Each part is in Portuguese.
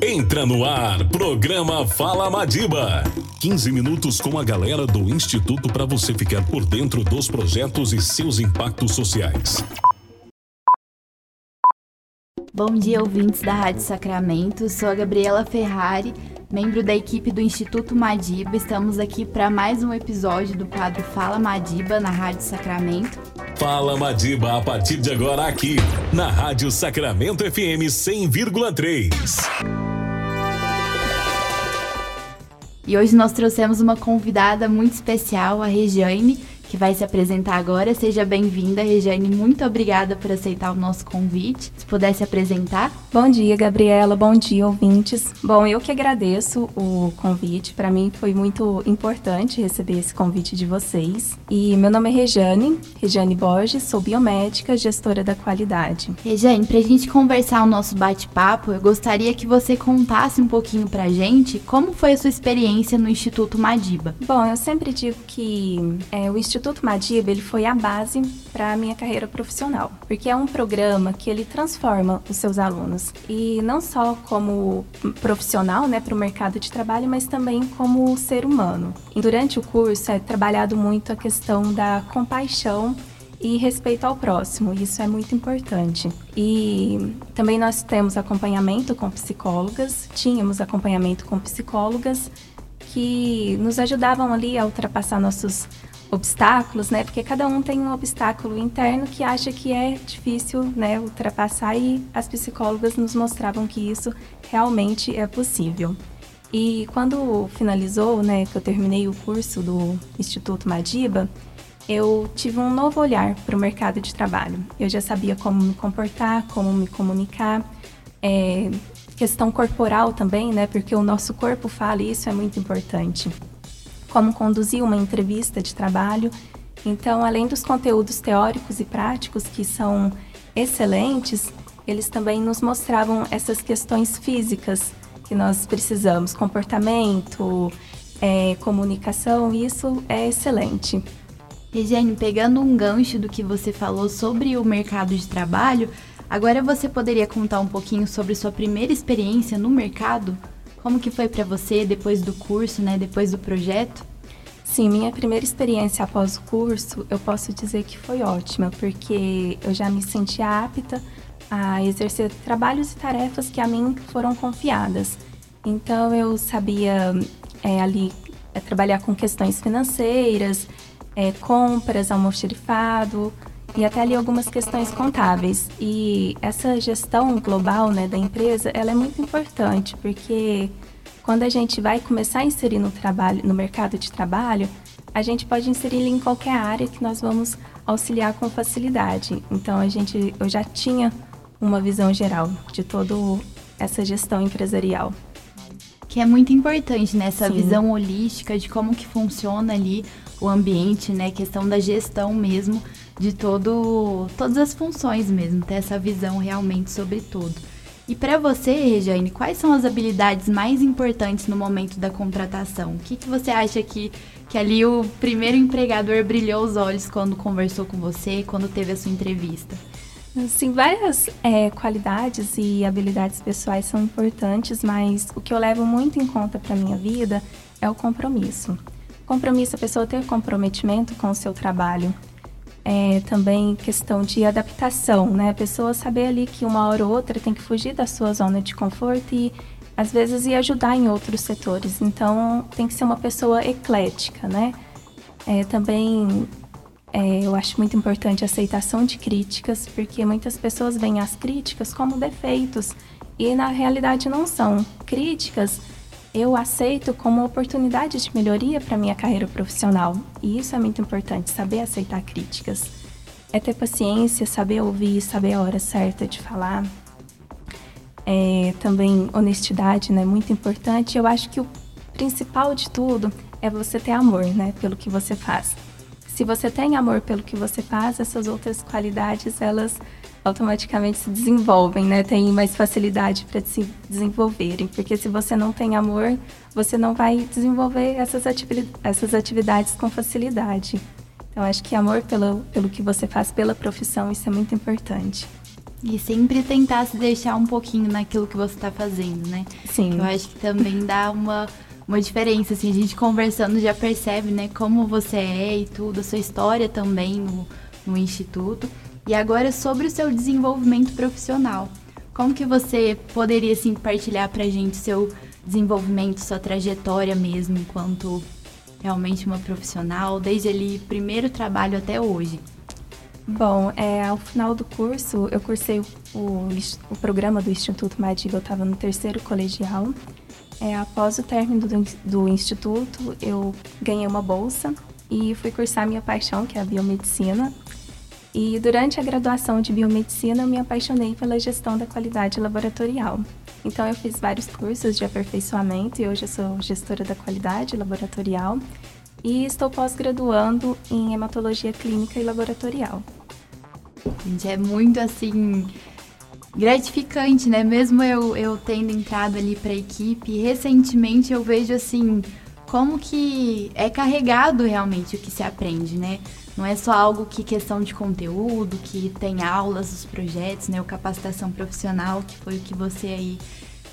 Entra no ar, programa Fala Madiba. 15 minutos com a galera do Instituto para você ficar por dentro dos projetos e seus impactos sociais. Bom dia, ouvintes da Rádio Sacramento. Sou a Gabriela Ferrari, membro da equipe do Instituto Madiba. Estamos aqui para mais um episódio do quadro Fala Madiba na Rádio Sacramento. Fala Madiba a partir de agora aqui na Rádio Sacramento FM 100,3. E hoje nós trouxemos uma convidada muito especial, a Regiane, que vai se apresentar agora. Seja bem-vinda, Regiane. Muito obrigada por aceitar o nosso convite. Se pudesse apresentar. Bom dia, Gabriela. Bom dia, ouvintes. Bom, eu que agradeço o convite. Para mim foi muito importante receber esse convite de vocês. E meu nome é Regiane, Regiane Borges, sou biomédica, gestora da qualidade. Regiane, para a gente conversar o nosso bate-papo, eu gostaria que você contasse um pouquinho para a gente como foi a sua experiência no Instituto Madiba. Bom, eu sempre digo que é, o Instituto Instituto Madiba ele foi a base para a minha carreira profissional, porque é um programa que ele transforma os seus alunos e não só como profissional, né, para o mercado de trabalho, mas também como ser humano. E durante o curso é trabalhado muito a questão da compaixão e respeito ao próximo, isso é muito importante. E também nós temos acompanhamento com psicólogas, tínhamos acompanhamento com psicólogas que nos ajudavam ali a ultrapassar nossos obstáculos, né? Porque cada um tem um obstáculo interno que acha que é difícil, né, ultrapassar e as psicólogas nos mostravam que isso realmente é possível. E quando finalizou, né, que eu terminei o curso do Instituto Madiba, eu tive um novo olhar para o mercado de trabalho. Eu já sabia como me comportar, como me comunicar, é, questão corporal também, né, porque o nosso corpo fala e isso é muito importante como conduzir uma entrevista de trabalho. Então, além dos conteúdos teóricos e práticos que são excelentes, eles também nos mostravam essas questões físicas que nós precisamos, comportamento, é, comunicação, isso é excelente. Regiane, pegando um gancho do que você falou sobre o mercado de trabalho, agora você poderia contar um pouquinho sobre sua primeira experiência no mercado? Como que foi para você depois do curso, né, depois do projeto? Sim, minha primeira experiência após o curso, eu posso dizer que foi ótima, porque eu já me senti apta a exercer trabalhos e tarefas que a mim foram confiadas. Então eu sabia é, ali é, trabalhar com questões financeiras, é, compras, almoxerifado, e até ali algumas questões contábeis. E essa gestão global né, da empresa, ela é muito importante, porque quando a gente vai começar a inserir no trabalho, no mercado de trabalho, a gente pode inserir ele em qualquer área que nós vamos auxiliar com facilidade. Então a gente, eu já tinha uma visão geral de toda essa gestão empresarial. Que é muito importante nessa né? visão holística de como que funciona ali o ambiente, né? Questão da gestão mesmo de todo, todas as funções mesmo, ter essa visão realmente sobre tudo. E para você, Regiane, quais são as habilidades mais importantes no momento da contratação? O que, que você acha que, que ali o primeiro empregador brilhou os olhos quando conversou com você, quando teve a sua entrevista? Sim, várias é, qualidades e habilidades pessoais são importantes, mas o que eu levo muito em conta para minha vida é o compromisso. Compromisso, a pessoa ter comprometimento com o seu trabalho, é, também questão de adaptação, né? A pessoa saber ali que uma hora ou outra tem que fugir da sua zona de conforto e às vezes ir ajudar em outros setores. Então tem que ser uma pessoa eclética, né? É, também é, eu acho muito importante a aceitação de críticas, porque muitas pessoas veem as críticas como defeitos e na realidade não são. Críticas eu aceito como oportunidade de melhoria para minha carreira profissional. E isso é muito importante, saber aceitar críticas. É ter paciência, saber ouvir, saber a hora certa de falar. É, também honestidade, né? Muito importante. Eu acho que o principal de tudo é você ter amor, né? Pelo que você faz. Se você tem amor pelo que você faz, essas outras qualidades, elas automaticamente se desenvolvem, né? Tem mais facilidade para se desenvolverem, porque se você não tem amor, você não vai desenvolver essas, atividades, essas atividades com facilidade. Então, acho que amor pelo, pelo que você faz, pela profissão, isso é muito importante. E sempre tentar se deixar um pouquinho naquilo que você está fazendo, né? Sim. Eu acho que também dá uma, uma diferença, assim, a gente conversando já percebe, né, como você é e tudo, a sua história também no, no Instituto. E agora sobre o seu desenvolvimento profissional. Como que você poderia, assim, partilhar pra gente seu desenvolvimento, sua trajetória mesmo, enquanto realmente uma profissional, desde ali primeiro trabalho até hoje? Bom, é, ao final do curso, eu cursei o, o programa do Instituto Madiba, eu estava no terceiro colegial. É, após o término do, do instituto, eu ganhei uma bolsa e fui cursar minha paixão, que é a biomedicina. E durante a graduação de biomedicina, eu me apaixonei pela gestão da qualidade laboratorial. Então, eu fiz vários cursos de aperfeiçoamento e hoje eu sou gestora da qualidade laboratorial e estou pós-graduando em hematologia clínica e laboratorial. Gente, é muito assim gratificante, né? Mesmo eu, eu tendo entrado ali para a equipe, recentemente eu vejo assim como que é carregado realmente o que se aprende, né? Não é só algo que questão de conteúdo, que tem aulas, os projetos, né? O capacitação profissional, que foi o que você aí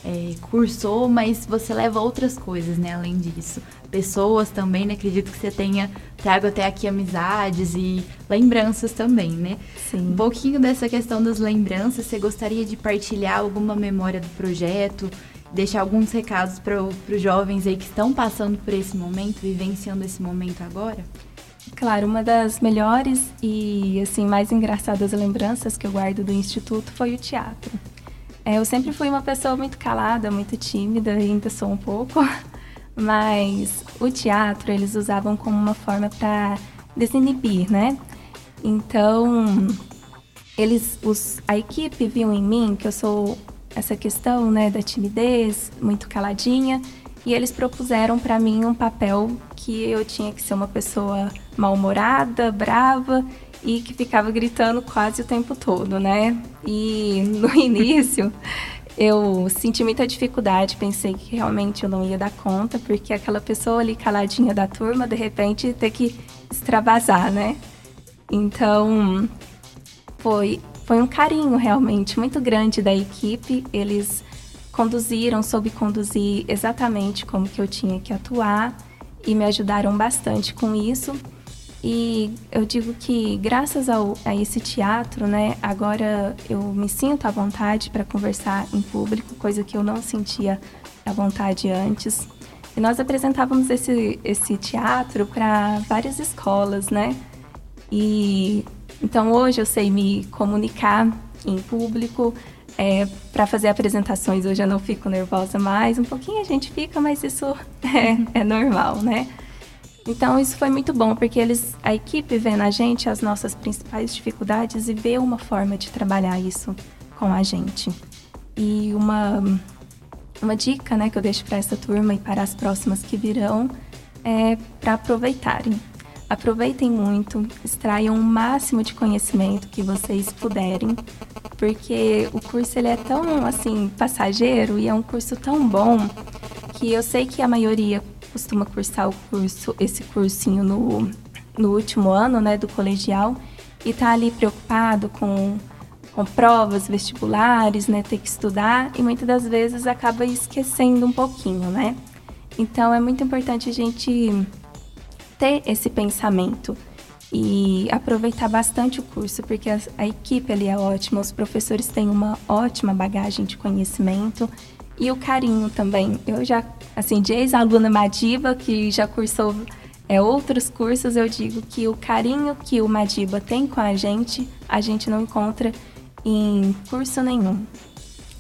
é, cursou, mas você leva outras coisas, né? Além disso. Pessoas também, né? Acredito que você tenha trago até aqui amizades e lembranças também, né? Sim. Um pouquinho dessa questão das lembranças, você gostaria de partilhar alguma memória do projeto? Deixar alguns recados para os jovens aí que estão passando por esse momento, vivenciando esse momento agora? Claro, uma das melhores e assim mais engraçadas lembranças que eu guardo do instituto foi o teatro. É, eu sempre fui uma pessoa muito calada, muito tímida, ainda sou um pouco, mas o teatro eles usavam como uma forma para desinibir, né? Então, eles, os, a equipe viu em mim que eu sou essa questão, né, da timidez, muito caladinha, e eles propuseram para mim um papel que eu tinha que ser uma pessoa mal-humorada, brava e que ficava gritando quase o tempo todo, né? E no início eu senti muita dificuldade, pensei que realmente eu não ia dar conta, porque aquela pessoa ali caladinha da turma, de repente ter que extravasar, né? Então foi foi um carinho realmente muito grande da equipe, eles conduziram, soube conduzir exatamente como que eu tinha que atuar e me ajudaram bastante com isso. E eu digo que graças ao, a esse teatro, né, agora eu me sinto à vontade para conversar em público, coisa que eu não sentia à vontade antes. E nós apresentávamos esse, esse teatro para várias escolas, né? E então hoje eu sei me comunicar em público, é, para fazer apresentações hoje eu não fico nervosa mais, um pouquinho a gente fica, mas isso é, é normal, né? Então isso foi muito bom, porque eles, a equipe vê na gente as nossas principais dificuldades e vê uma forma de trabalhar isso com a gente. E uma, uma dica né, que eu deixo para essa turma e para as próximas que virão é para aproveitarem. Aproveitem muito, extraiam o máximo de conhecimento que vocês puderem, porque o curso ele é tão assim passageiro e é um curso tão bom que eu sei que a maioria costuma cursar o curso, esse cursinho no, no último ano, né, do colegial, e tá ali preocupado com, com provas vestibulares, né, ter que estudar, e muitas das vezes acaba esquecendo um pouquinho, né? Então é muito importante a gente ter esse pensamento e aproveitar bastante o curso, porque a, a equipe ali é ótima, os professores têm uma ótima bagagem de conhecimento e o carinho também. Eu já, assim, de ex-aluna Madiba, que já cursou é, outros cursos, eu digo que o carinho que o Madiba tem com a gente, a gente não encontra em curso nenhum.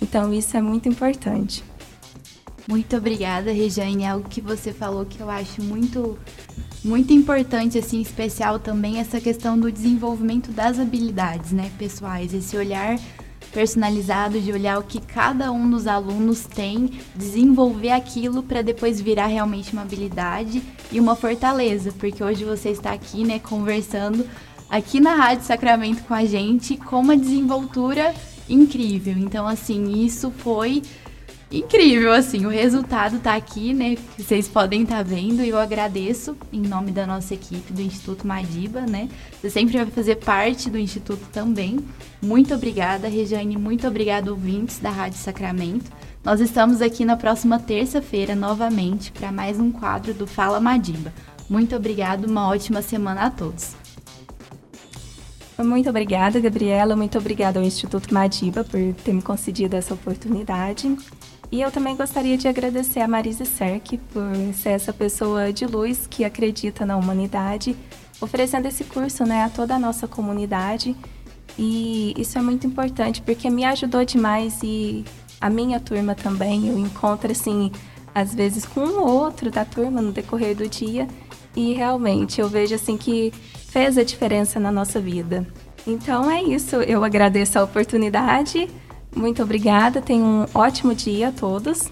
Então, isso é muito importante. Muito obrigada, Regiane. É algo que você falou que eu acho muito muito importante, assim, especial também essa questão do desenvolvimento das habilidades, né, pessoais, esse olhar personalizado, de olhar o que cada um dos alunos tem, desenvolver aquilo para depois virar realmente uma habilidade e uma fortaleza, porque hoje você está aqui, né, conversando aqui na Rádio Sacramento com a gente com uma desenvoltura incrível. Então, assim, isso foi incrível, assim, o resultado tá aqui, né? Que vocês podem estar tá vendo e eu agradeço em nome da nossa equipe do Instituto Madiba, né? Você sempre vai fazer parte do Instituto também. Muito obrigada, Regiane, muito obrigada, ouvintes da Rádio Sacramento. Nós estamos aqui na próxima terça-feira novamente para mais um quadro do Fala Madiba. Muito obrigada, uma ótima semana a todos. Muito obrigada, Gabriela. Muito obrigada ao Instituto Madiba por ter me concedido essa oportunidade. E eu também gostaria de agradecer a Marise Serk por ser essa pessoa de luz que acredita na humanidade, oferecendo esse curso né, a toda a nossa comunidade. E isso é muito importante porque me ajudou demais e a minha turma também. Eu encontro, assim, às vezes com um ou outro da turma no decorrer do dia e realmente eu vejo, assim, que fez a diferença na nossa vida. Então é isso, eu agradeço a oportunidade muito obrigada, tenham um ótimo dia a todos.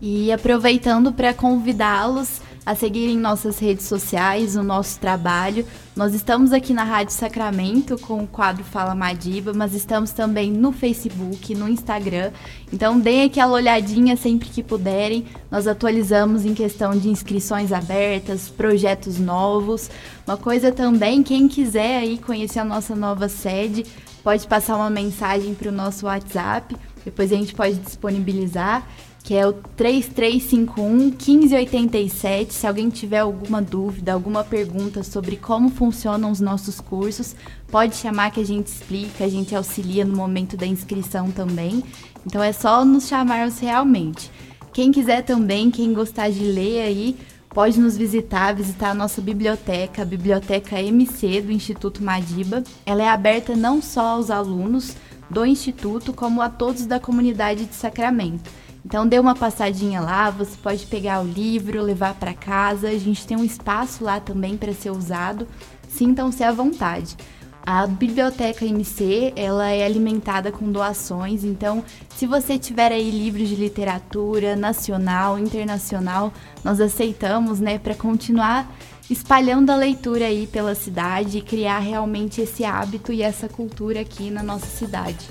E aproveitando para convidá-los a seguirem nossas redes sociais, o nosso trabalho. Nós estamos aqui na Rádio Sacramento com o quadro Fala Madiba, mas estamos também no Facebook, no Instagram. Então deem aquela olhadinha sempre que puderem. Nós atualizamos em questão de inscrições abertas, projetos novos. Uma coisa também, quem quiser aí conhecer a nossa nova sede, pode passar uma mensagem para o nosso WhatsApp, depois a gente pode disponibilizar, que é o 3351 1587. Se alguém tiver alguma dúvida, alguma pergunta sobre como funcionam os nossos cursos, pode chamar que a gente explica, a gente auxilia no momento da inscrição também. Então é só nos chamarmos realmente. Quem quiser também, quem gostar de ler aí, pode nos visitar, visitar a nossa biblioteca, a Biblioteca MC do Instituto Madiba. Ela é aberta não só aos alunos do Instituto, como a todos da comunidade de Sacramento. Então dê uma passadinha lá, você pode pegar o livro, levar para casa. A gente tem um espaço lá também para ser usado. Sintam-se à vontade. A biblioteca MC, ela é alimentada com doações, então se você tiver aí livros de literatura nacional, internacional, nós aceitamos, né, para continuar espalhando a leitura aí pela cidade e criar realmente esse hábito e essa cultura aqui na nossa cidade.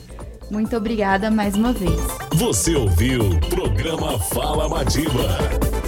Muito obrigada mais uma vez. Você ouviu o programa Fala Madiba.